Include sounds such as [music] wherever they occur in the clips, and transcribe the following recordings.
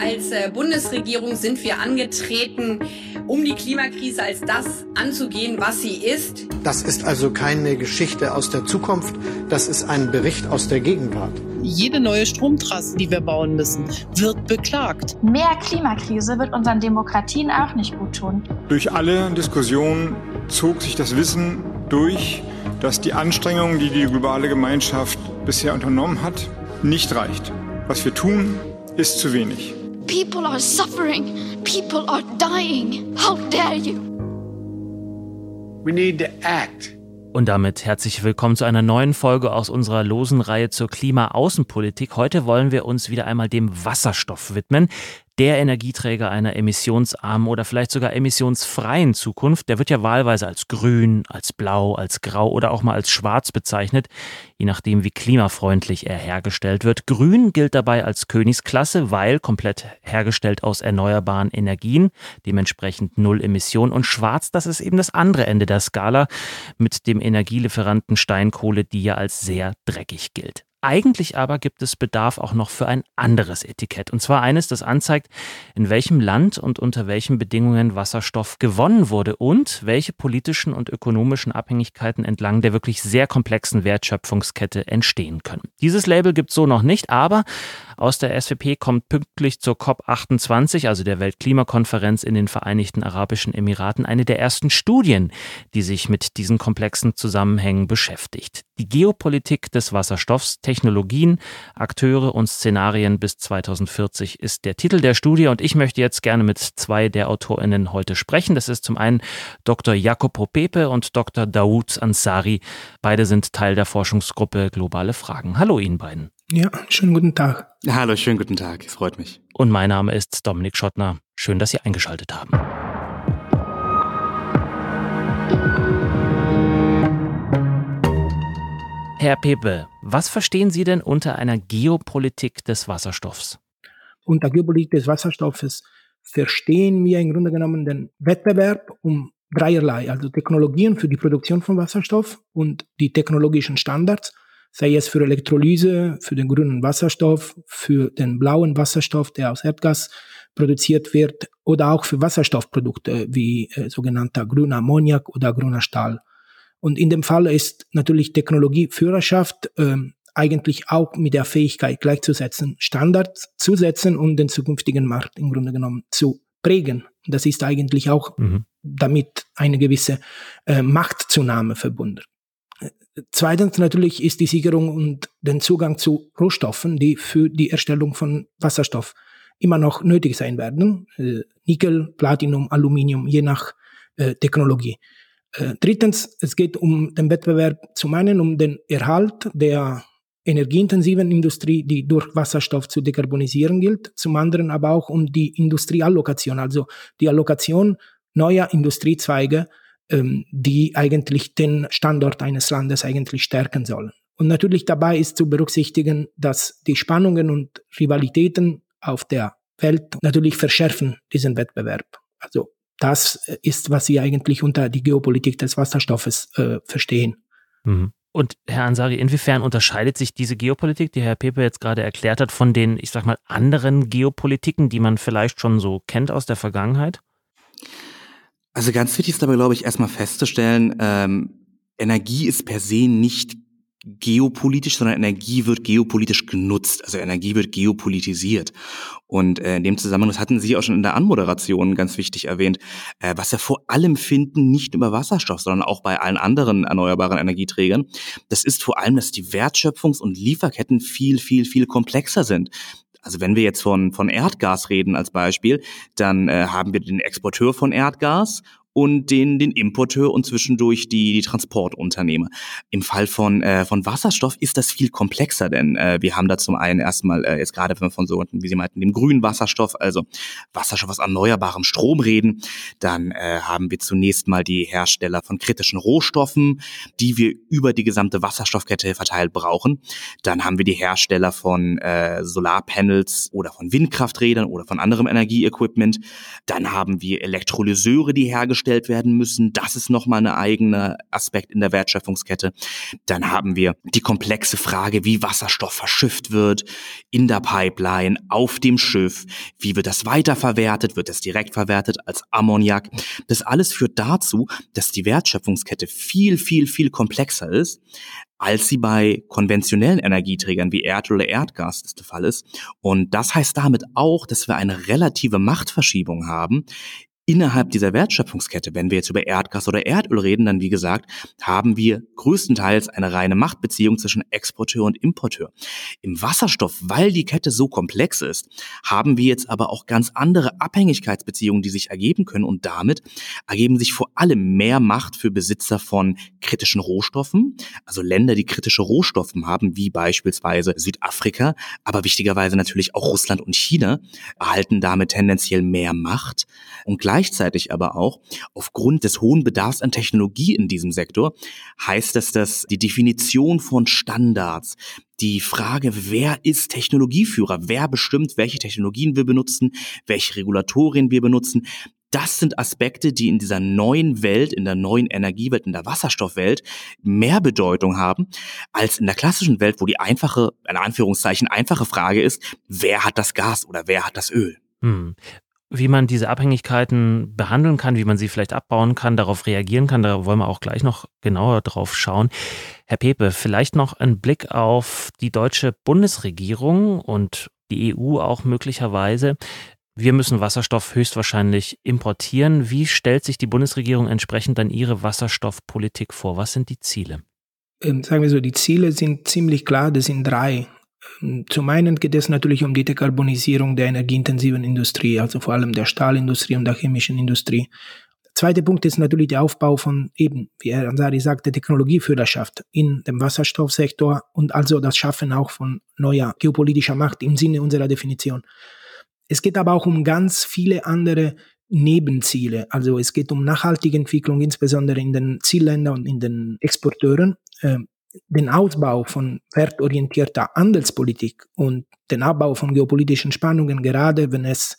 Als äh, Bundesregierung sind wir angetreten, um die Klimakrise als das anzugehen, was sie ist. Das ist also keine Geschichte aus der Zukunft, das ist ein Bericht aus der Gegenwart. Jede neue Stromtrasse, die wir bauen müssen, wird beklagt. Mehr Klimakrise wird unseren Demokratien auch nicht gut tun. Durch alle Diskussionen zog sich das Wissen durch, dass die Anstrengungen, die die globale Gemeinschaft bisher unternommen hat, nicht reicht. Was wir tun, ist zu wenig. People are suffering. People are dying. How dare you? We need to act. Und damit herzlich willkommen zu einer neuen Folge aus unserer losen Reihe zur Klimaaußenpolitik. Heute wollen wir uns wieder einmal dem Wasserstoff widmen der Energieträger einer emissionsarmen oder vielleicht sogar emissionsfreien Zukunft, der wird ja wahlweise als grün, als blau, als grau oder auch mal als schwarz bezeichnet, je nachdem wie klimafreundlich er hergestellt wird. Grün gilt dabei als Königsklasse, weil komplett hergestellt aus erneuerbaren Energien, dementsprechend null Emission und schwarz, das ist eben das andere Ende der Skala mit dem Energielieferanten Steinkohle, die ja als sehr dreckig gilt. Eigentlich aber gibt es Bedarf auch noch für ein anderes Etikett. Und zwar eines, das anzeigt, in welchem Land und unter welchen Bedingungen Wasserstoff gewonnen wurde und welche politischen und ökonomischen Abhängigkeiten entlang der wirklich sehr komplexen Wertschöpfungskette entstehen können. Dieses Label gibt es so noch nicht, aber aus der SWP kommt pünktlich zur COP28, also der Weltklimakonferenz in den Vereinigten Arabischen Emiraten, eine der ersten Studien, die sich mit diesen komplexen Zusammenhängen beschäftigt. Die Geopolitik des Wasserstoffs, Technologien, Akteure und Szenarien bis 2040 ist der Titel der Studie und ich möchte jetzt gerne mit zwei der AutorInnen heute sprechen. Das ist zum einen Dr. Jacopo Pepe und Dr. Daoud Ansari. Beide sind Teil der Forschungsgruppe Globale Fragen. Hallo Ihnen beiden. Ja, schönen guten Tag. Hallo, schönen guten Tag. Freut mich. Und mein Name ist Dominik Schottner. Schön, dass Sie eingeschaltet haben. Herr Pepe, was verstehen Sie denn unter einer Geopolitik des Wasserstoffs? Unter Geopolitik des Wasserstoffes verstehen wir im Grunde genommen den Wettbewerb um dreierlei, also Technologien für die Produktion von Wasserstoff und die technologischen Standards sei es für Elektrolyse, für den grünen Wasserstoff, für den blauen Wasserstoff, der aus Erdgas produziert wird, oder auch für Wasserstoffprodukte wie äh, sogenannter grüner Ammoniak oder grüner Stahl. Und in dem Fall ist natürlich Technologieführerschaft äh, eigentlich auch mit der Fähigkeit gleichzusetzen, Standards zu setzen und den zukünftigen Markt im Grunde genommen zu prägen. Das ist eigentlich auch mhm. damit eine gewisse äh, Machtzunahme verbunden. Zweitens natürlich ist die Sicherung und den Zugang zu Rohstoffen, die für die Erstellung von Wasserstoff immer noch nötig sein werden. Äh, Nickel, Platinum, Aluminium, je nach äh, Technologie. Äh, drittens, es geht um den Wettbewerb zum einen um den Erhalt der energieintensiven Industrie, die durch Wasserstoff zu dekarbonisieren gilt, zum anderen aber auch um die Industrieallokation, also die Allokation neuer Industriezweige ähm, die eigentlich den Standort eines Landes eigentlich stärken sollen. Und natürlich dabei ist zu berücksichtigen, dass die Spannungen und Rivalitäten auf der Welt natürlich verschärfen diesen Wettbewerb. Also das ist, was Sie eigentlich unter die Geopolitik des Wasserstoffes äh, verstehen. Mhm. Und Herr Ansari, inwiefern unterscheidet sich diese Geopolitik, die Herr Pepe jetzt gerade erklärt hat, von den, ich sag mal, anderen Geopolitiken, die man vielleicht schon so kennt aus der Vergangenheit? Also ganz wichtig ist dabei, glaube ich, erstmal festzustellen, ähm, Energie ist per se nicht geopolitisch, sondern Energie wird geopolitisch genutzt. Also Energie wird geopolitisiert. Und äh, in dem Zusammenhang, das hatten Sie auch schon in der Anmoderation ganz wichtig erwähnt, äh, was wir vor allem finden, nicht über Wasserstoff, sondern auch bei allen anderen erneuerbaren Energieträgern, das ist vor allem, dass die Wertschöpfungs- und Lieferketten viel, viel, viel komplexer sind. Also wenn wir jetzt von, von Erdgas reden als Beispiel, dann äh, haben wir den Exporteur von Erdgas und den, den Importeur und zwischendurch die, die Transportunternehmer. Im Fall von, äh, von Wasserstoff ist das viel komplexer, denn äh, wir haben da zum einen erstmal äh, jetzt gerade, wenn wir von so, wie Sie meinten, dem grünen Wasserstoff, also Wasserstoff aus erneuerbarem Strom reden, dann äh, haben wir zunächst mal die Hersteller von kritischen Rohstoffen, die wir über die gesamte Wasserstoffkette verteilt brauchen. Dann haben wir die Hersteller von äh, Solarpanels oder von Windkrafträdern oder von anderem Energieequipment. Dann haben wir Elektrolyseure, die hergestellt hergestellt werden müssen. Das ist nochmal ein eigener Aspekt in der Wertschöpfungskette. Dann haben wir die komplexe Frage, wie Wasserstoff verschifft wird in der Pipeline, auf dem Schiff. Wie wird das weiterverwertet? Wird das direkt verwertet als Ammoniak? Das alles führt dazu, dass die Wertschöpfungskette viel, viel, viel komplexer ist, als sie bei konventionellen Energieträgern wie Erdöl oder Erdgas der Fall ist. Und das heißt damit auch, dass wir eine relative Machtverschiebung haben innerhalb dieser Wertschöpfungskette, wenn wir jetzt über Erdgas oder Erdöl reden, dann wie gesagt, haben wir größtenteils eine reine Machtbeziehung zwischen Exporteur und Importeur. Im Wasserstoff, weil die Kette so komplex ist, haben wir jetzt aber auch ganz andere Abhängigkeitsbeziehungen, die sich ergeben können und damit ergeben sich vor allem mehr Macht für Besitzer von kritischen Rohstoffen, also Länder, die kritische Rohstoffe haben, wie beispielsweise Südafrika, aber wichtigerweise natürlich auch Russland und China, erhalten damit tendenziell mehr Macht und gleich Gleichzeitig aber auch, aufgrund des hohen Bedarfs an Technologie in diesem Sektor, heißt das, dass die Definition von Standards, die Frage, wer ist Technologieführer, wer bestimmt, welche Technologien wir benutzen, welche Regulatorien wir benutzen, das sind Aspekte, die in dieser neuen Welt, in der neuen Energiewelt, in der Wasserstoffwelt mehr Bedeutung haben als in der klassischen Welt, wo die einfache, in Anführungszeichen, einfache Frage ist, wer hat das Gas oder wer hat das Öl? Hm wie man diese Abhängigkeiten behandeln kann, wie man sie vielleicht abbauen kann, darauf reagieren kann. Da wollen wir auch gleich noch genauer drauf schauen. Herr Pepe, vielleicht noch ein Blick auf die deutsche Bundesregierung und die EU auch möglicherweise. Wir müssen Wasserstoff höchstwahrscheinlich importieren. Wie stellt sich die Bundesregierung entsprechend dann ihre Wasserstoffpolitik vor? Was sind die Ziele? Ähm, sagen wir so, die Ziele sind ziemlich klar. Das sind drei. Zum einen geht es natürlich um die Dekarbonisierung der energieintensiven Industrie, also vor allem der Stahlindustrie und der chemischen Industrie. Der zweite Punkt ist natürlich der Aufbau von eben, wie Herr Ansari sagte, Technologieführerschaft in dem Wasserstoffsektor und also das Schaffen auch von neuer geopolitischer Macht im Sinne unserer Definition. Es geht aber auch um ganz viele andere Nebenziele. Also es geht um nachhaltige Entwicklung, insbesondere in den Zielländern und in den Exporteuren. Den Ausbau von wertorientierter Handelspolitik und den Abbau von geopolitischen Spannungen, gerade wenn es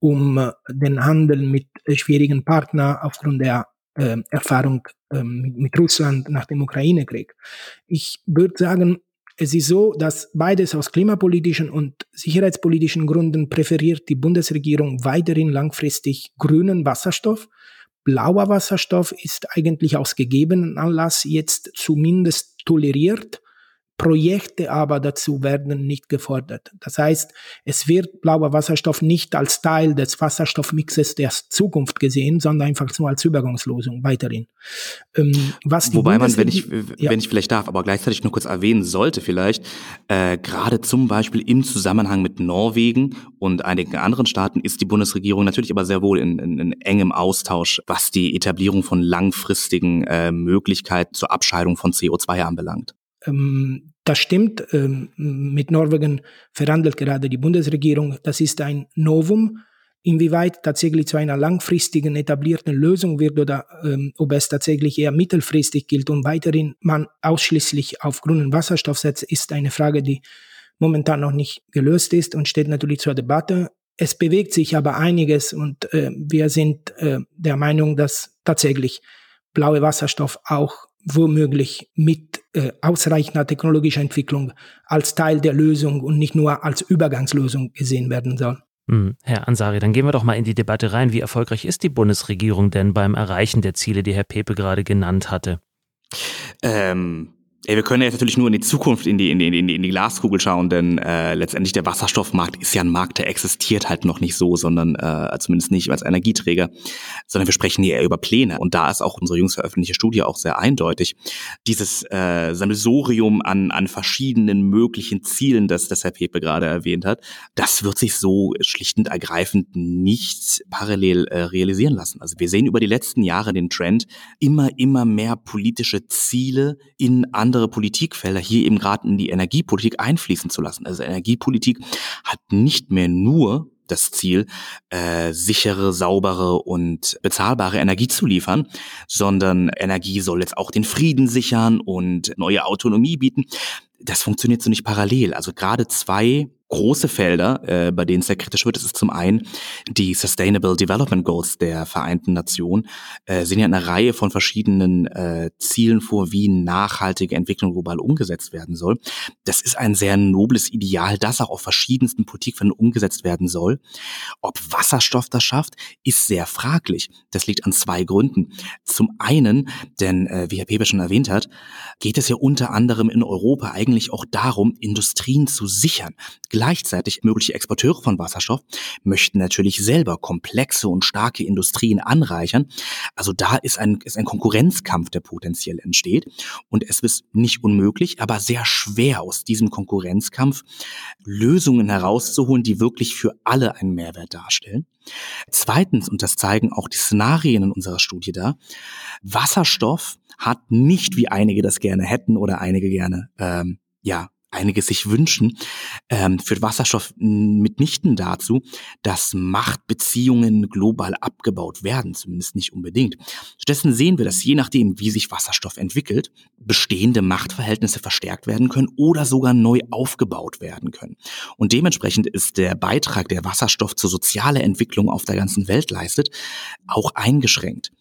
um äh, den Handel mit äh, schwierigen Partnern aufgrund der äh, Erfahrung äh, mit, Russland nach dem Ukraine-Krieg. Ich würde sagen, es ist so, dass beides aus klimapolitischen und sicherheitspolitischen Gründen präferiert die Bundesregierung weiterhin langfristig grünen Wasserstoff blauer Wasserstoff ist eigentlich aus gegebenen Anlass jetzt zumindest toleriert. Projekte aber dazu werden nicht gefordert. Das heißt, es wird blauer Wasserstoff nicht als Teil des Wasserstoffmixes der Zukunft gesehen, sondern einfach nur als Übergangslösung weiterhin. Ähm, Wobei man, wenn ich, ja. wenn ich vielleicht darf, aber gleichzeitig nur kurz erwähnen sollte vielleicht, äh, gerade zum Beispiel im Zusammenhang mit Norwegen und einigen anderen Staaten ist die Bundesregierung natürlich aber sehr wohl in, in, in engem Austausch, was die Etablierung von langfristigen äh, Möglichkeiten zur Abscheidung von CO2 anbelangt. Ähm, das stimmt. Ähm, mit Norwegen verhandelt gerade die Bundesregierung. Das ist ein Novum. Inwieweit tatsächlich zu einer langfristigen etablierten Lösung wird oder ähm, ob es tatsächlich eher mittelfristig gilt und weiterhin man ausschließlich auf grünen Wasserstoff setzt, ist eine Frage, die momentan noch nicht gelöst ist und steht natürlich zur Debatte. Es bewegt sich aber einiges und äh, wir sind äh, der Meinung, dass tatsächlich blaue Wasserstoff auch womöglich mit äh, ausreichender technologischer Entwicklung als Teil der Lösung und nicht nur als Übergangslösung gesehen werden soll. Hm, Herr Ansari, dann gehen wir doch mal in die Debatte rein. Wie erfolgreich ist die Bundesregierung denn beim Erreichen der Ziele, die Herr Pepe gerade genannt hatte? Ähm, Ey, wir können jetzt natürlich nur in die Zukunft, in die, in die, in die, in die Glaskugel schauen, denn äh, letztendlich der Wasserstoffmarkt ist ja ein Markt, der existiert halt noch nicht so, sondern äh, zumindest nicht als Energieträger, sondern wir sprechen hier eher über Pläne. Und da ist auch unsere jüngst veröffentlichte Studie auch sehr eindeutig. Dieses äh, Sammelsurium an, an verschiedenen möglichen Zielen, das, das Herr Pepe gerade erwähnt hat, das wird sich so schlicht und ergreifend nicht parallel äh, realisieren lassen. Also wir sehen über die letzten Jahre den Trend, immer, immer mehr politische Ziele in andere Politikfelder hier eben gerade in die Energiepolitik einfließen zu lassen. Also Energiepolitik hat nicht mehr nur das Ziel, äh, sichere, saubere und bezahlbare Energie zu liefern, sondern Energie soll jetzt auch den Frieden sichern und neue Autonomie bieten. Das funktioniert so nicht parallel. Also gerade zwei große Felder, äh, bei denen es sehr kritisch wird. Das ist zum einen die Sustainable Development Goals der Vereinten Nationen, äh, sind ja eine Reihe von verschiedenen äh, Zielen vor, wie nachhaltige Entwicklung global umgesetzt werden soll. Das ist ein sehr nobles Ideal, das auch auf verschiedensten Politikfeldern umgesetzt werden soll. Ob Wasserstoff das schafft, ist sehr fraglich. Das liegt an zwei Gründen. Zum einen, denn äh, wie Herr Pepe schon erwähnt hat, geht es ja unter anderem in Europa eigentlich auch darum, Industrien zu sichern. Gleichzeitig mögliche Exporteure von Wasserstoff möchten natürlich selber komplexe und starke Industrien anreichern. Also da ist ein, ist ein Konkurrenzkampf, der potenziell entsteht. Und es ist nicht unmöglich, aber sehr schwer aus diesem Konkurrenzkampf Lösungen herauszuholen, die wirklich für alle einen Mehrwert darstellen. Zweitens, und das zeigen auch die Szenarien in unserer Studie da, Wasserstoff hat nicht, wie einige das gerne hätten oder einige gerne ähm, ja einige sich wünschen, ähm, führt Wasserstoff mitnichten dazu, dass Machtbeziehungen global abgebaut werden, zumindest nicht unbedingt. Stattdessen sehen wir, dass je nachdem, wie sich Wasserstoff entwickelt, bestehende Machtverhältnisse verstärkt werden können oder sogar neu aufgebaut werden können. Und dementsprechend ist der Beitrag, der Wasserstoff zur sozialen Entwicklung auf der ganzen Welt leistet, auch eingeschränkt.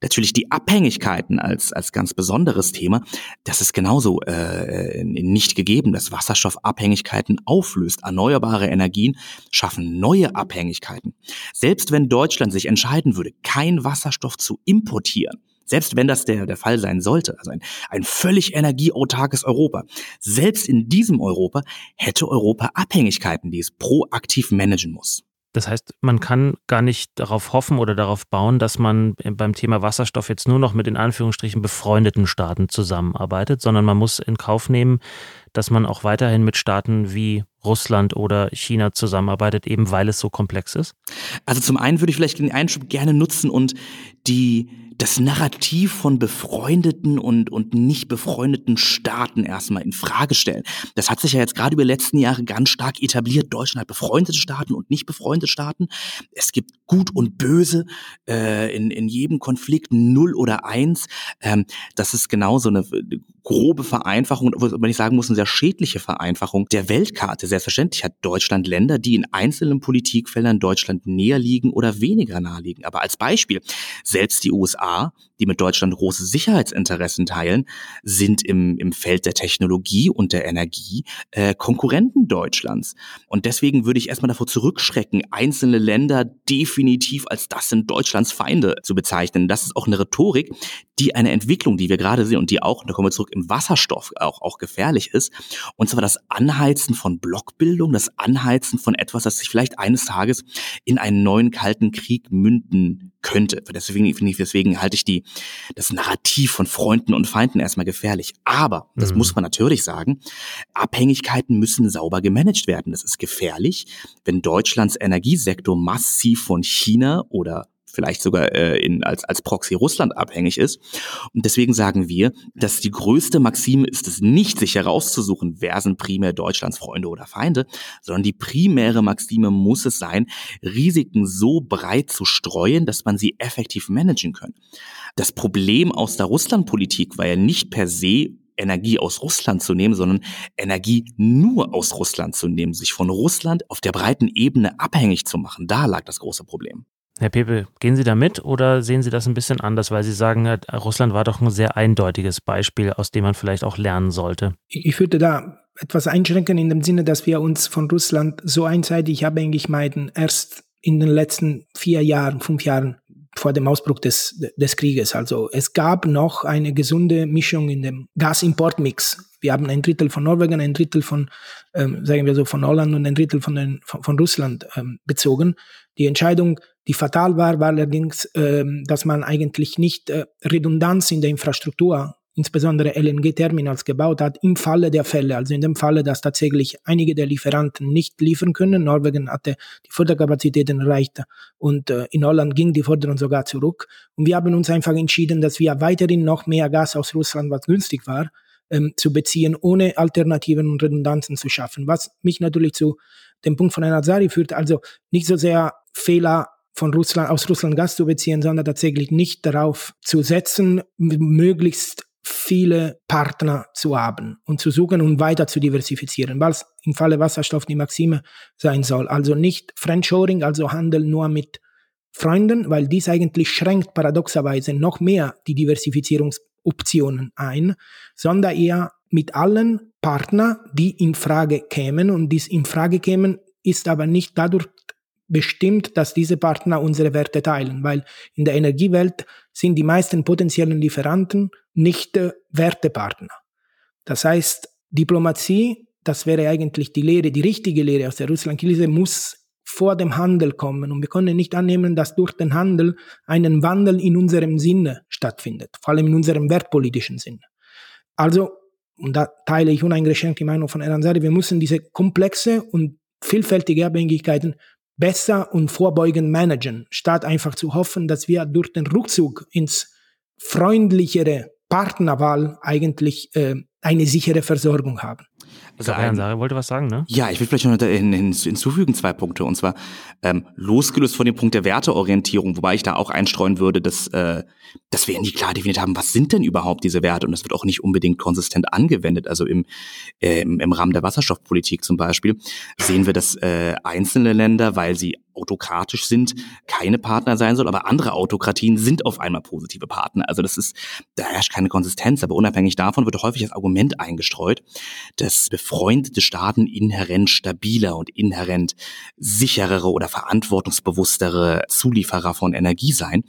Natürlich die Abhängigkeiten als, als ganz besonderes Thema, das ist genauso äh, nicht gegeben, dass Wasserstoff Abhängigkeiten auflöst. Erneuerbare Energien schaffen neue Abhängigkeiten. Selbst wenn Deutschland sich entscheiden würde, kein Wasserstoff zu importieren, selbst wenn das der, der Fall sein sollte, also ein, ein völlig energieautarkes Europa, selbst in diesem Europa hätte Europa Abhängigkeiten, die es proaktiv managen muss. Das heißt, man kann gar nicht darauf hoffen oder darauf bauen, dass man beim Thema Wasserstoff jetzt nur noch mit in Anführungsstrichen befreundeten Staaten zusammenarbeitet, sondern man muss in Kauf nehmen, dass man auch weiterhin mit Staaten wie Russland oder China zusammenarbeitet, eben weil es so komplex ist? Also zum einen würde ich vielleicht den Einschub gerne nutzen und die das Narrativ von befreundeten und, und nicht befreundeten Staaten erstmal in Frage stellen. Das hat sich ja jetzt gerade über die letzten Jahre ganz stark etabliert. Deutschland hat befreundete Staaten und nicht befreundete Staaten. Es gibt Gut und Böse äh, in, in jedem Konflikt, null oder eins. Ähm, das ist genau so eine grobe Vereinfachung, wenn ich sagen muss, eine sehr schädliche Vereinfachung der Weltkarte. Selbstverständlich hat Deutschland Länder, die in einzelnen Politikfeldern Deutschland näher liegen oder weniger nahe liegen. Aber als Beispiel, selbst die USA, die mit Deutschland große Sicherheitsinteressen teilen, sind im, im Feld der Technologie und der Energie äh, Konkurrenten Deutschlands. Und deswegen würde ich erstmal davor zurückschrecken, einzelne Länder definitiv als das sind Deutschlands Feinde zu bezeichnen. Das ist auch eine Rhetorik, die eine Entwicklung, die wir gerade sehen und die auch, da kommen wir zurück, im Wasserstoff auch, auch gefährlich ist. Und zwar das Anheizen von Blockbildung, das Anheizen von etwas, das sich vielleicht eines Tages in einen neuen kalten Krieg münden könnte. Deswegen, deswegen halte ich die, das Narrativ von Freunden und Feinden erstmal gefährlich. Aber, das mhm. muss man natürlich sagen, Abhängigkeiten müssen sauber gemanagt werden. Das ist gefährlich, wenn Deutschlands Energiesektor massiv von China oder vielleicht sogar äh, in, als, als Proxy Russland abhängig ist. Und deswegen sagen wir, dass die größte Maxime ist es nicht, sich herauszusuchen, wer sind primär Deutschlands Freunde oder Feinde, sondern die primäre Maxime muss es sein, Risiken so breit zu streuen, dass man sie effektiv managen kann. Das Problem aus der Russlandpolitik war ja nicht per se Energie aus Russland zu nehmen, sondern Energie nur aus Russland zu nehmen, sich von Russland auf der breiten Ebene abhängig zu machen. Da lag das große Problem. Herr Pepe, gehen Sie da mit oder sehen Sie das ein bisschen anders, weil Sie sagen, Russland war doch ein sehr eindeutiges Beispiel, aus dem man vielleicht auch lernen sollte? Ich würde da etwas einschränken in dem Sinne, dass wir uns von Russland so einseitig abhängig meiden, erst in den letzten vier Jahren, fünf Jahren vor dem Ausbruch des, des Krieges. Also es gab noch eine gesunde Mischung in dem Gasimportmix. Wir haben ein Drittel von Norwegen, ein Drittel von, ähm, sagen wir so, von Holland und ein Drittel von, den, von, von Russland ähm, bezogen. Die Entscheidung die fatal war, war allerdings, äh, dass man eigentlich nicht äh, Redundanz in der Infrastruktur, insbesondere LNG-Terminals, gebaut hat, im Falle der Fälle. Also in dem Falle, dass tatsächlich einige der Lieferanten nicht liefern können. Norwegen hatte die Förderkapazitäten erreicht und äh, in Holland ging die Förderung sogar zurück. Und wir haben uns einfach entschieden, dass wir weiterhin noch mehr Gas aus Russland, was günstig war, ähm, zu beziehen, ohne Alternativen und Redundanzen zu schaffen. Was mich natürlich zu dem Punkt von Herrn Azari führt, also nicht so sehr Fehler von Russland, aus Russland Gas zu beziehen, sondern tatsächlich nicht darauf zu setzen, möglichst viele Partner zu haben und zu suchen und weiter zu diversifizieren, was im Falle Wasserstoff die Maxime sein soll. Also nicht Friendshoring, also Handel nur mit Freunden, weil dies eigentlich schränkt paradoxerweise noch mehr die Diversifizierungsoptionen ein, sondern eher mit allen Partnern, die in Frage kämen und dies in Frage kämen, ist aber nicht dadurch bestimmt, dass diese Partner unsere Werte teilen, weil in der Energiewelt sind die meisten potenziellen Lieferanten nicht äh, Wertepartner. Das heißt, Diplomatie, das wäre eigentlich die Lehre, die richtige Lehre aus der Russland-Krise, muss vor dem Handel kommen. Und wir können nicht annehmen, dass durch den Handel einen Wandel in unserem Sinne stattfindet, vor allem in unserem wertpolitischen Sinne. Also, und da teile ich uneingeschränkt die Meinung von Eransari, wir müssen diese komplexe und vielfältige Abhängigkeiten besser und vorbeugend managen, statt einfach zu hoffen, dass wir durch den Rückzug ins freundlichere Partnerwahl eigentlich äh, eine sichere Versorgung haben. Ein, Sarah wollte was sagen, ne? Ja, ich will vielleicht noch hinzufügen zwei Punkte. Und zwar ähm, losgelöst von dem Punkt der Werteorientierung, wobei ich da auch einstreuen würde, dass, äh, dass wir nie klar definiert haben, was sind denn überhaupt diese Werte? Und das wird auch nicht unbedingt konsistent angewendet. Also im, äh, im Rahmen der Wasserstoffpolitik zum Beispiel sehen wir, dass äh, einzelne Länder, weil sie autokratisch sind, keine Partner sein soll, aber andere Autokratien sind auf einmal positive Partner. Also das ist, da herrscht keine Konsistenz, aber unabhängig davon wird häufig das Argument eingestreut, dass befreundete Staaten inhärent stabiler und inhärent sicherere oder verantwortungsbewusstere Zulieferer von Energie seien.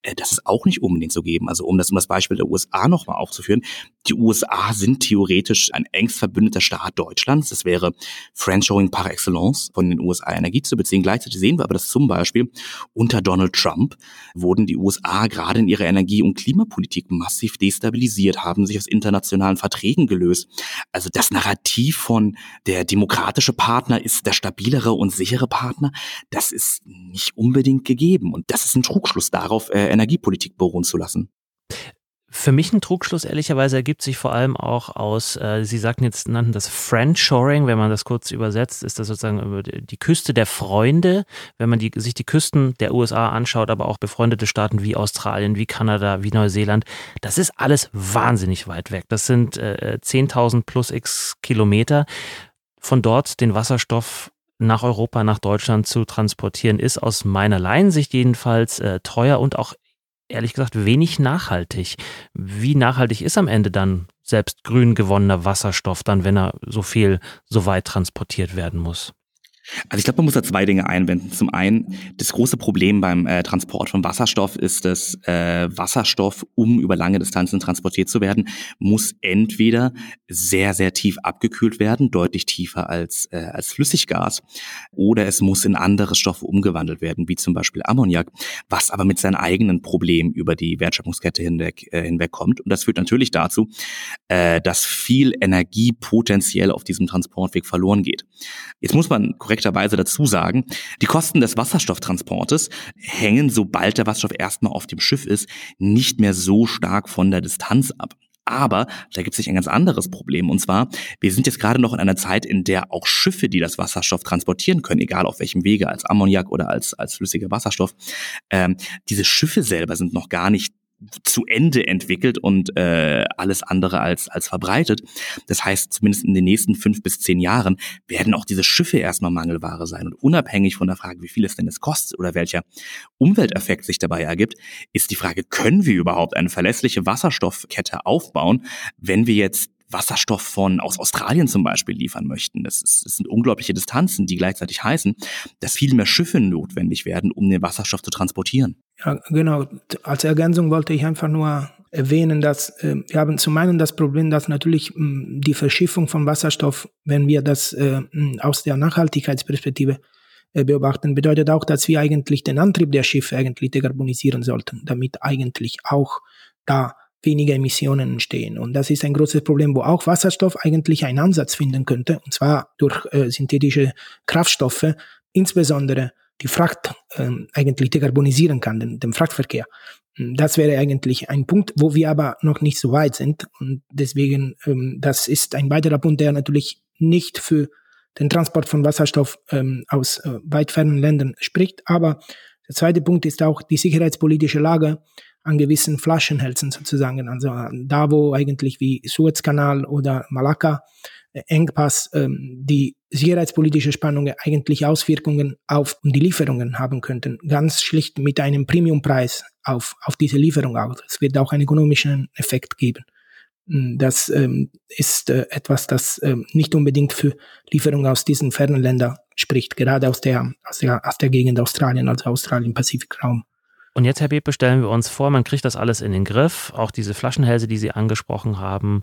Äh, das ist auch nicht unbedingt so geben. Also um das, um das Beispiel der USA nochmal aufzuführen, die USA sind theoretisch ein engst verbündeter Staat Deutschlands. Das wäre Friendshoring par excellence von den USA Energie zu beziehen. Gleichzeitig sehen wir aber, dass zum Beispiel unter Donald Trump wurden die USA gerade in ihrer Energie- und Klimapolitik massiv destabilisiert, haben sich aus internationalen Verträgen gelöst. Also das Narrativ von der demokratische Partner ist der stabilere und sichere Partner, das ist nicht unbedingt gegeben. Und das ist ein Trugschluss darauf, äh, Energiepolitik beruhen zu lassen. Für mich ein Trugschluss ehrlicherweise ergibt sich vor allem auch aus, äh, Sie sagten jetzt, nannten das Friendshoring, wenn man das kurz übersetzt, ist das sozusagen über die Küste der Freunde, wenn man die, sich die Küsten der USA anschaut, aber auch befreundete Staaten wie Australien, wie Kanada, wie Neuseeland, das ist alles wahnsinnig weit weg. Das sind äh, 10.000 plus x Kilometer. Von dort den Wasserstoff nach Europa, nach Deutschland zu transportieren, ist aus meiner Laiensicht jedenfalls äh, teuer und auch ehrlich gesagt wenig nachhaltig. Wie nachhaltig ist am Ende dann selbst grün gewonnener Wasserstoff dann, wenn er so viel so weit transportiert werden muss? Also ich glaube, man muss da zwei Dinge einwenden. Zum einen, das große Problem beim äh, Transport von Wasserstoff ist, dass äh, Wasserstoff, um über lange Distanzen transportiert zu werden, muss entweder sehr, sehr tief abgekühlt werden, deutlich tiefer als, äh, als Flüssiggas, oder es muss in andere Stoffe umgewandelt werden, wie zum Beispiel Ammoniak, was aber mit seinen eigenen Problemen über die Wertschöpfungskette hinweg, äh, hinweg kommt. Und das führt natürlich dazu, äh, dass viel Energie potenziell auf diesem Transportweg verloren geht. Jetzt muss man korrekt korrekterweise dazu sagen, die Kosten des Wasserstofftransportes hängen, sobald der Wasserstoff erstmal auf dem Schiff ist, nicht mehr so stark von der Distanz ab. Aber da gibt es sich ein ganz anderes Problem. Und zwar, wir sind jetzt gerade noch in einer Zeit, in der auch Schiffe, die das Wasserstoff transportieren können, egal auf welchem Wege, als Ammoniak oder als, als flüssiger Wasserstoff, ähm, diese Schiffe selber sind noch gar nicht zu Ende entwickelt und äh, alles andere als, als verbreitet. Das heißt, zumindest in den nächsten fünf bis zehn Jahren werden auch diese Schiffe erstmal Mangelware sein. Und unabhängig von der Frage, wie viel es denn es kostet oder welcher Umwelteffekt sich dabei ergibt, ist die Frage, können wir überhaupt eine verlässliche Wasserstoffkette aufbauen, wenn wir jetzt Wasserstoff von aus Australien zum Beispiel liefern möchten. Das, ist, das sind unglaubliche Distanzen, die gleichzeitig heißen, dass viel mehr Schiffe notwendig werden, um den Wasserstoff zu transportieren. Ja, genau. Als Ergänzung wollte ich einfach nur erwähnen, dass äh, wir haben zum einen das Problem, dass natürlich mh, die Verschiffung von Wasserstoff, wenn wir das äh, aus der Nachhaltigkeitsperspektive äh, beobachten, bedeutet auch, dass wir eigentlich den Antrieb der Schiffe eigentlich dekarbonisieren sollten, damit eigentlich auch da weniger Emissionen entstehen. Und das ist ein großes Problem, wo auch Wasserstoff eigentlich einen Ansatz finden könnte, und zwar durch äh, synthetische Kraftstoffe, insbesondere die Fracht äh, eigentlich dekarbonisieren kann, den, den Frachtverkehr. Das wäre eigentlich ein Punkt, wo wir aber noch nicht so weit sind. Und deswegen, ähm, das ist ein weiterer Punkt, der natürlich nicht für den Transport von Wasserstoff ähm, aus äh, weit fernen Ländern spricht. Aber der zweite Punkt ist auch die sicherheitspolitische Lage an gewissen Flaschenhälsen sozusagen. Also da, wo eigentlich wie Suezkanal oder Malakka äh, Engpass ähm, die sicherheitspolitische Spannungen eigentlich Auswirkungen auf die Lieferungen haben könnten. Ganz schlicht mit einem Premiumpreis auf, auf diese Lieferung auch. Es wird auch einen ökonomischen Effekt geben. Hm, das ähm, ist äh, etwas, das ähm, nicht unbedingt für Lieferungen aus diesen fernen Ländern spricht, gerade aus der, aus der, aus der Gegend Australien, also Australien-Pazifikraum. Und jetzt, Herr Bepe, stellen wir uns vor, man kriegt das alles in den Griff. Auch diese Flaschenhälse, die Sie angesprochen haben,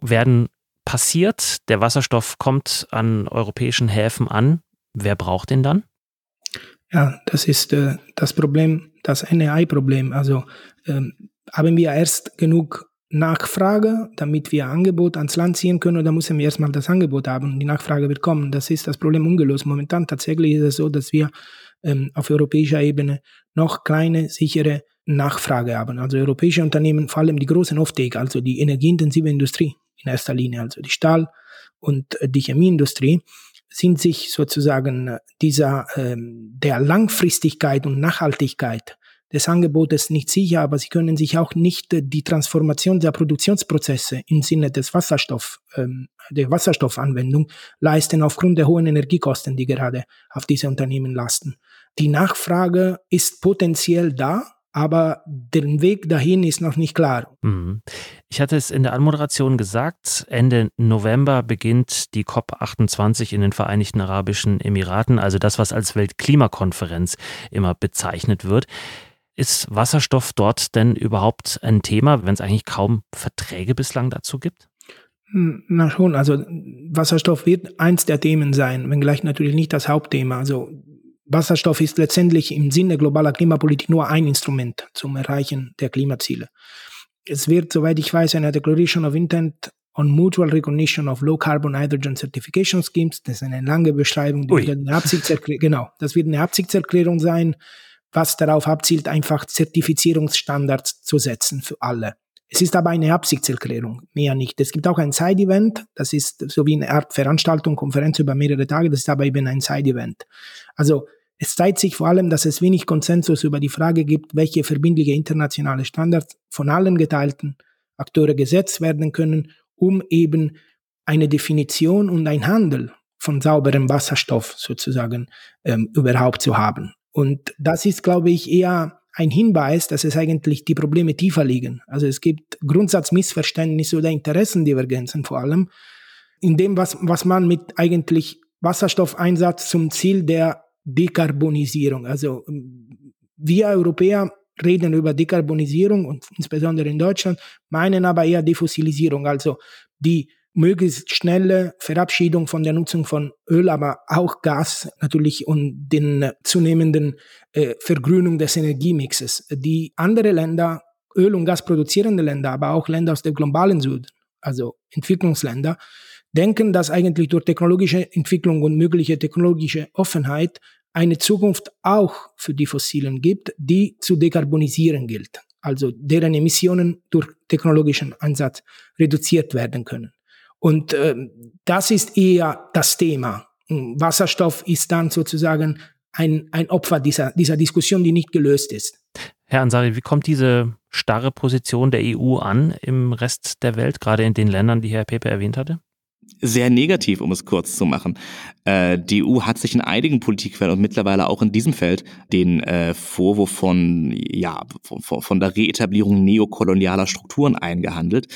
werden passiert. Der Wasserstoff kommt an europäischen Häfen an. Wer braucht den dann? Ja, das ist äh, das Problem, das NEI-Problem. Also ähm, haben wir erst genug Nachfrage, damit wir Angebot ans Land ziehen können, oder müssen wir erstmal das Angebot haben. Die Nachfrage wird kommen. Das ist das Problem ungelöst. Momentan tatsächlich ist es so, dass wir ähm, auf europäischer Ebene noch kleine, sichere Nachfrage haben. Also europäische Unternehmen, vor allem die großen Offtake, also die energieintensive Industrie in erster Linie, also die Stahl- und die Chemieindustrie, sind sich sozusagen dieser ähm, der Langfristigkeit und Nachhaltigkeit des Angebotes nicht sicher, aber sie können sich auch nicht die Transformation der Produktionsprozesse im Sinne des Wasserstoff, ähm, der Wasserstoffanwendung leisten aufgrund der hohen Energiekosten, die gerade auf diese Unternehmen lasten. Die Nachfrage ist potenziell da, aber der Weg dahin ist noch nicht klar. Mhm. Ich hatte es in der Anmoderation gesagt, Ende November beginnt die COP28 in den Vereinigten Arabischen Emiraten, also das, was als Weltklimakonferenz immer bezeichnet wird. Ist Wasserstoff dort denn überhaupt ein Thema, wenn es eigentlich kaum Verträge bislang dazu gibt? Hm, na schon, also Wasserstoff wird eins der Themen sein, wenngleich natürlich nicht das Hauptthema. Also Wasserstoff ist letztendlich im Sinne globaler Klimapolitik nur ein Instrument zum Erreichen der Klimaziele. Es wird, soweit ich weiß, eine Declaration of Intent on Mutual Recognition of Low Carbon Hydrogen Certification Schemes, das ist eine lange Beschreibung, die wird eine Absichtserklärung, [laughs] genau, das wird eine Absichtserklärung sein, was darauf abzielt, einfach Zertifizierungsstandards zu setzen für alle. Es ist aber eine Absichtserklärung, mehr nicht. Es gibt auch ein Side-Event, das ist so wie eine Art Veranstaltung, Konferenz über mehrere Tage, das ist aber eben ein Side-Event. Also es zeigt sich vor allem, dass es wenig Konsensus über die Frage gibt, welche verbindliche internationale Standards von allen geteilten Akteure gesetzt werden können, um eben eine Definition und ein Handel von sauberem Wasserstoff sozusagen ähm, überhaupt zu haben. Und das ist, glaube ich, eher ein Hinweis, dass es eigentlich die Probleme tiefer liegen. Also es gibt Grundsatzmissverständnisse oder Interessendivergenzen vor allem in dem, was, was man mit eigentlich Wasserstoffeinsatz zum Ziel der Dekarbonisierung. Also wir Europäer reden über Dekarbonisierung und insbesondere in Deutschland, meinen aber eher Defossilisierung, also die möglichst schnelle Verabschiedung von der Nutzung von Öl, aber auch Gas natürlich und den zunehmenden äh, Vergrünung des Energiemixes. Die andere Länder, Öl- und Gas produzierende Länder, aber auch Länder aus dem globalen Süden, also Entwicklungsländer, denken, dass eigentlich durch technologische Entwicklung und mögliche technologische Offenheit eine Zukunft auch für die Fossilen gibt, die zu dekarbonisieren gilt, also deren Emissionen durch technologischen Ansatz reduziert werden können. Und äh, das ist eher das Thema. Wasserstoff ist dann sozusagen ein, ein Opfer dieser, dieser Diskussion, die nicht gelöst ist. Herr Ansari, wie kommt diese starre Position der EU an im Rest der Welt, gerade in den Ländern, die Herr Pepe erwähnt hatte? Sehr negativ, um es kurz zu machen. Äh, die EU hat sich in einigen Politikfeldern und mittlerweile auch in diesem Feld den äh, Vorwurf von, ja, von, von der Reetablierung neokolonialer Strukturen eingehandelt.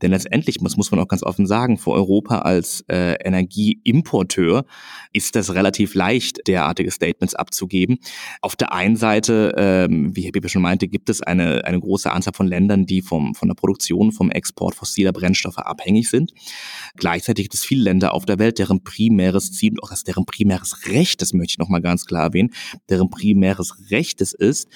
Denn letztendlich muss, muss man auch ganz offen sagen, für Europa als äh, Energieimporteur ist das relativ leicht, derartige Statements abzugeben. Auf der einen Seite, ähm, wie Herr Bebe schon meinte, gibt es eine, eine große Anzahl von Ländern, die vom, von der Produktion, vom Export fossiler Brennstoffe abhängig sind. Gleichzeitig gibt es viele Länder auf der Welt, deren primäres Ziel auch das deren primäres Recht, das möchte ich nochmal ganz klar erwähnen, deren primäres Recht es ist,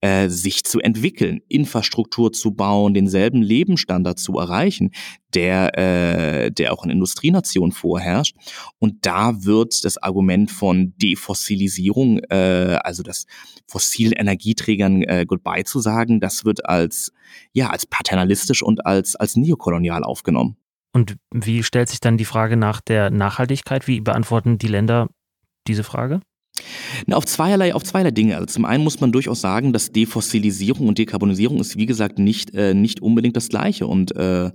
äh, sich zu entwickeln, Infrastruktur zu bauen, denselben Lebensstandard zu erreichen, der, äh, der auch in Industrienationen vorherrscht. Und da wird das Argument von Defossilisierung, äh, also das fossilen Energieträgern äh, Goodbye zu sagen, das wird als ja als paternalistisch und als als neokolonial aufgenommen. Und wie stellt sich dann die Frage nach der Nachhaltigkeit? Wie beantworten die Länder diese Frage? Na, auf zweierlei, auf zweierlei Dinge. Also zum einen muss man durchaus sagen, dass Defossilisierung und Dekarbonisierung ist, wie gesagt, nicht, äh, nicht unbedingt das Gleiche. Und äh,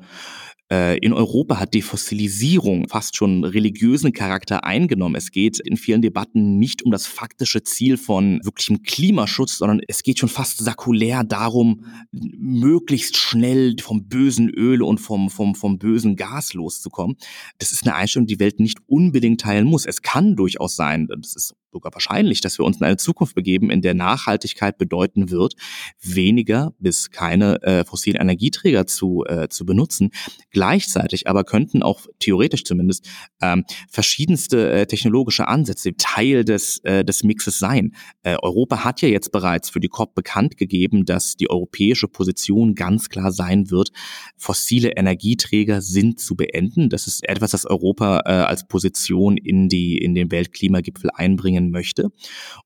in Europa hat Defossilisierung fast schon religiösen Charakter eingenommen. Es geht in vielen Debatten nicht um das faktische Ziel von wirklichem Klimaschutz, sondern es geht schon fast sakulär darum, möglichst schnell vom bösen Öl und vom, vom, vom bösen Gas loszukommen. Das ist eine Einstellung, die die Welt nicht unbedingt teilen muss. Es kann durchaus sein, das ist sogar wahrscheinlich, dass wir uns in eine Zukunft begeben, in der Nachhaltigkeit bedeuten wird, weniger bis keine äh, fossilen Energieträger zu, äh, zu benutzen. Gleichzeitig aber könnten auch theoretisch zumindest ähm, verschiedenste äh, technologische Ansätze Teil des, äh, des Mixes sein. Äh, Europa hat ja jetzt bereits für die COP bekannt gegeben, dass die europäische Position ganz klar sein wird, fossile Energieträger sind zu beenden. Das ist etwas, das Europa äh, als Position in, die, in den Weltklimagipfel einbringen bringen möchte.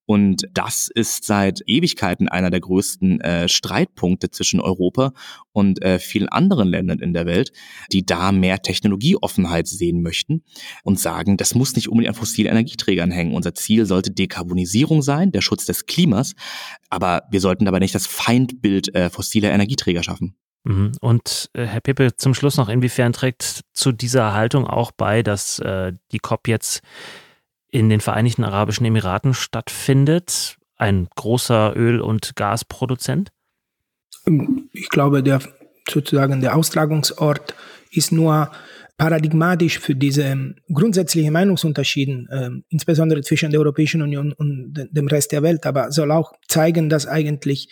Und das ist seit Ewigkeiten einer der größten äh, Streitpunkte zwischen Europa und äh, vielen anderen Ländern in der Welt, die da mehr Technologieoffenheit sehen möchten und sagen, das muss nicht unbedingt an fossilen Energieträgern hängen. Unser Ziel sollte Dekarbonisierung sein, der Schutz des Klimas, aber wir sollten dabei nicht das Feindbild äh, fossiler Energieträger schaffen. Mhm. Und äh, Herr Pepe, zum Schluss noch, inwiefern trägt zu dieser Haltung auch bei, dass äh, die COP jetzt in den Vereinigten Arabischen Emiraten stattfindet, ein großer Öl- und Gasproduzent? Ich glaube, der sozusagen der Austragungsort ist nur paradigmatisch für diese grundsätzlichen Meinungsunterschiede, äh, insbesondere zwischen der Europäischen Union und dem Rest der Welt, aber soll auch zeigen, dass eigentlich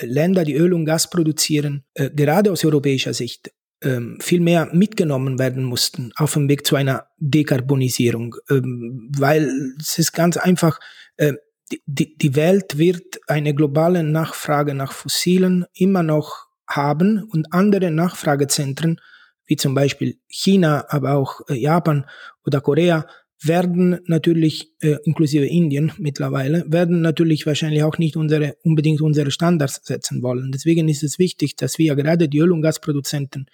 Länder, die Öl und Gas produzieren, äh, gerade aus europäischer Sicht ähm, viel mehr mitgenommen werden mussten auf dem Weg zu einer Dekarbonisierung, ähm, weil es ist ganz einfach, äh, die, die Welt wird eine globale Nachfrage nach Fossilen immer noch haben und andere Nachfragezentren, wie zum Beispiel China, aber auch äh, Japan oder Korea, werden natürlich, äh, inklusive Indien mittlerweile, werden natürlich wahrscheinlich auch nicht unsere, unbedingt unsere Standards setzen wollen. Deswegen ist es wichtig, dass wir gerade die Öl- und Gasproduzenten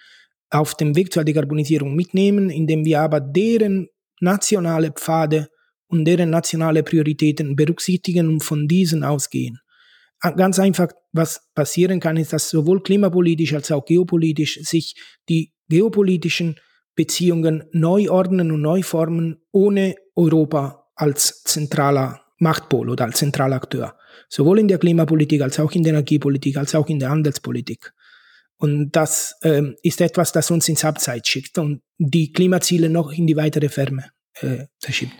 auf dem Weg zur Dekarbonisierung mitnehmen, indem wir aber deren nationale Pfade und deren nationale Prioritäten berücksichtigen und von diesen ausgehen. Ganz einfach, was passieren kann, ist, dass sowohl klimapolitisch als auch geopolitisch sich die geopolitischen Beziehungen neu ordnen und neu formen, ohne Europa als zentraler Machtpol oder als zentraler Akteur. Sowohl in der Klimapolitik als auch in der Energiepolitik als auch in der Handelspolitik. Und das ähm, ist etwas, das uns ins Abseits schickt und die Klimaziele noch in die weitere Ferne äh, verschiebt.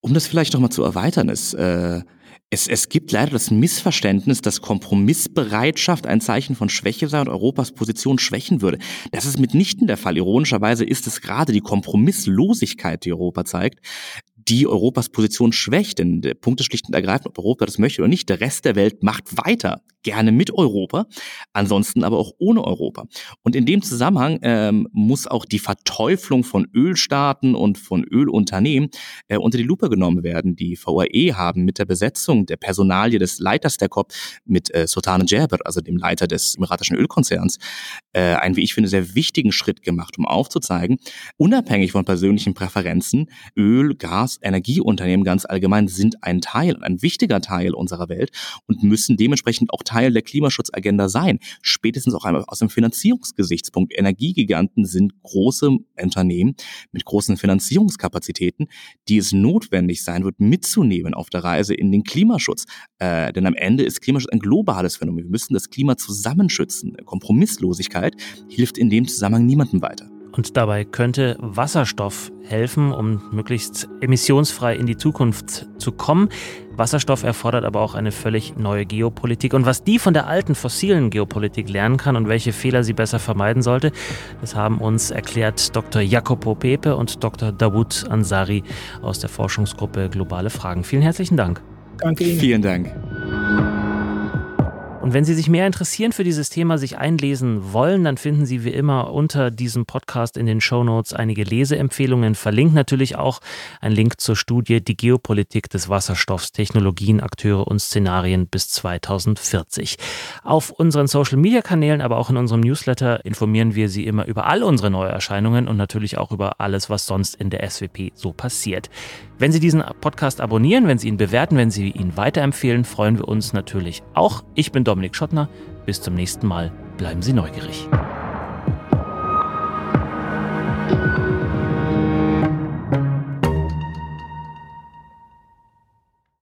Um das vielleicht nochmal zu erweitern, ist, äh, es, es gibt leider das Missverständnis, dass Kompromissbereitschaft ein Zeichen von Schwäche sei und Europas Position schwächen würde. Das ist mitnichten der Fall. Ironischerweise ist es gerade die Kompromisslosigkeit, die Europa zeigt, die Europas Position schwächt. Denn der Punkt ist schlicht und ergreifend, ob Europa das möchte oder nicht. Der Rest der Welt macht weiter, gerne mit Europa, ansonsten aber auch ohne Europa. Und in dem Zusammenhang ähm, muss auch die Verteuflung von Ölstaaten und von Ölunternehmen äh, unter die Lupe genommen werden. Die VAE haben mit der Besetzung der Personalie des Leiters der COP mit äh, Sultan Jaber, also dem Leiter des emiratischen Ölkonzerns, äh, einen, wie ich finde, sehr wichtigen Schritt gemacht, um aufzuzeigen, unabhängig von persönlichen Präferenzen, Öl, Gas, Energieunternehmen ganz allgemein sind ein Teil, ein wichtiger Teil unserer Welt und müssen dementsprechend auch Teil der Klimaschutzagenda sein. Spätestens auch einmal aus dem Finanzierungsgesichtspunkt. Energiegiganten sind große Unternehmen mit großen Finanzierungskapazitäten, die es notwendig sein wird, mitzunehmen auf der Reise in den Klimaschutz. Äh, denn am Ende ist Klimaschutz ein globales Phänomen. Wir müssen das Klima zusammenschützen. Kompromisslosigkeit hilft in dem Zusammenhang niemandem weiter. Und dabei könnte Wasserstoff helfen, um möglichst emissionsfrei in die Zukunft zu kommen. Wasserstoff erfordert aber auch eine völlig neue Geopolitik. Und was die von der alten fossilen Geopolitik lernen kann und welche Fehler sie besser vermeiden sollte, das haben uns erklärt Dr. Jacopo Pepe und Dr. Dawood Ansari aus der Forschungsgruppe Globale Fragen. Vielen herzlichen Dank. Danke Ihnen. Vielen Dank. Und wenn Sie sich mehr interessieren für dieses Thema, sich einlesen wollen, dann finden Sie wie immer unter diesem Podcast in den Show Notes einige Leseempfehlungen. Verlinkt natürlich auch ein Link zur Studie Die Geopolitik des Wasserstoffs, Technologien, Akteure und Szenarien bis 2040. Auf unseren Social Media Kanälen, aber auch in unserem Newsletter informieren wir Sie immer über all unsere Neuerscheinungen und natürlich auch über alles, was sonst in der SWP so passiert. Wenn Sie diesen Podcast abonnieren, wenn Sie ihn bewerten, wenn Sie ihn weiterempfehlen, freuen wir uns natürlich auch. Ich bin Dominik Schottner. Bis zum nächsten Mal. Bleiben Sie neugierig.